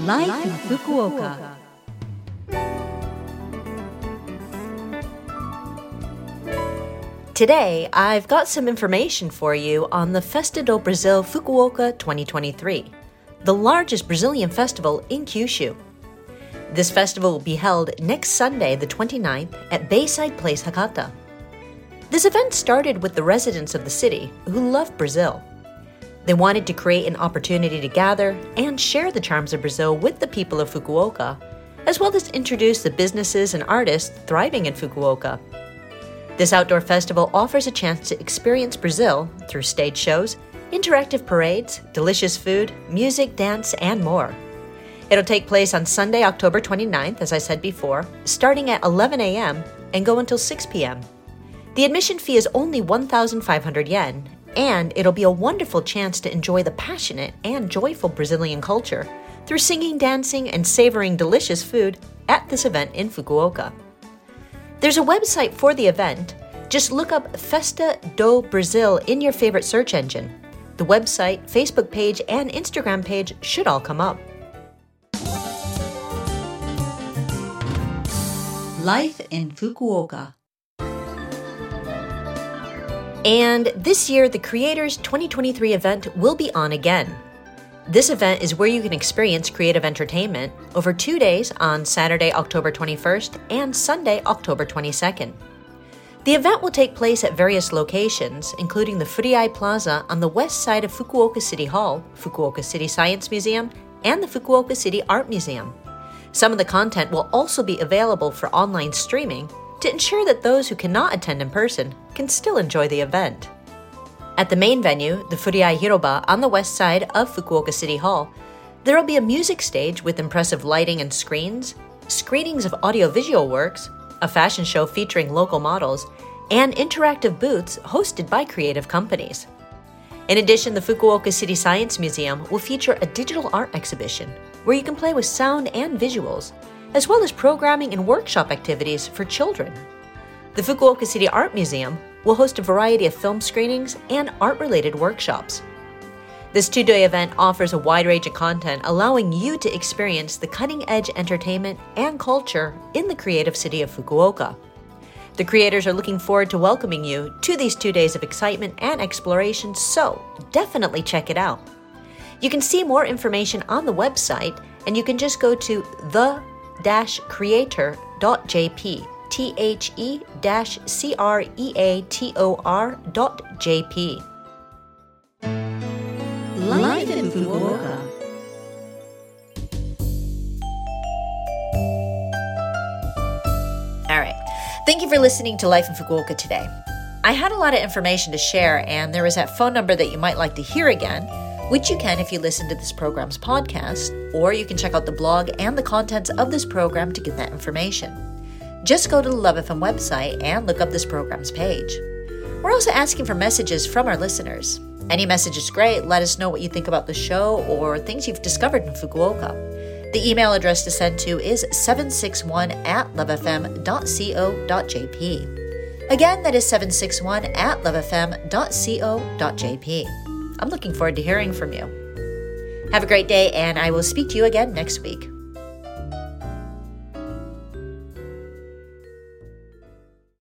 Life, in Fukuoka. Today, I've got some information for you on the Festa do Brasil Fukuoka 2023, the largest Brazilian festival in Kyushu. This festival will be held next Sunday, the 29th, at Bayside Place, Hakata. This event started with the residents of the city who love Brazil. They wanted to create an opportunity to gather and share the charms of Brazil with the people of Fukuoka, as well as introduce the businesses and artists thriving in Fukuoka. This outdoor festival offers a chance to experience Brazil through stage shows, interactive parades, delicious food, music, dance, and more. It'll take place on Sunday, October 29th, as I said before, starting at 11 a.m. and go until 6 p.m. The admission fee is only 1,500 yen, and it'll be a wonderful chance to enjoy the passionate and joyful Brazilian culture through singing, dancing, and savoring delicious food at this event in Fukuoka. There's a website for the event. Just look up Festa do Brasil in your favorite search engine. The website, Facebook page, and Instagram page should all come up. Life in Fukuoka. And this year, the Creators 2023 event will be on again. This event is where you can experience creative entertainment over two days on Saturday, October 21st and Sunday, October 22nd. The event will take place at various locations, including the Fureai Plaza on the west side of Fukuoka City Hall, Fukuoka City Science Museum, and the Fukuoka City Art Museum. Some of the content will also be available for online streaming to ensure that those who cannot attend in person can still enjoy the event. At the main venue, the Fureai Hiroba on the west side of Fukuoka City Hall, there will be a music stage with impressive lighting and screens, screenings of audiovisual works, a fashion show featuring local models, and interactive booths hosted by creative companies. In addition, the Fukuoka City Science Museum will feature a digital art exhibition where you can play with sound and visuals, as well as programming and workshop activities for children. The Fukuoka City Art Museum will host a variety of film screenings and art related workshops. This two day event offers a wide range of content, allowing you to experience the cutting edge entertainment and culture in the creative city of Fukuoka. The creators are looking forward to welcoming you to these two days of excitement and exploration, so definitely check it out. You can see more information on the website, and you can just go to the creator.jp T H E C R E A T O R dot J P. Life in Fukuoka. All right. Thank you for listening to Life in Fukuoka today. I had a lot of information to share, and there was that phone number that you might like to hear again, which you can if you listen to this program's podcast, or you can check out the blog and the contents of this program to get that information. Just go to the Love FM website and look up this program's page. We're also asking for messages from our listeners. Any message is great. Let us know what you think about the show or things you've discovered in Fukuoka. The email address to send to is 761 at lovefm.co.jp. Again, that is 761 at lovefm.co.jp. I'm looking forward to hearing from you. Have a great day, and I will speak to you again next week.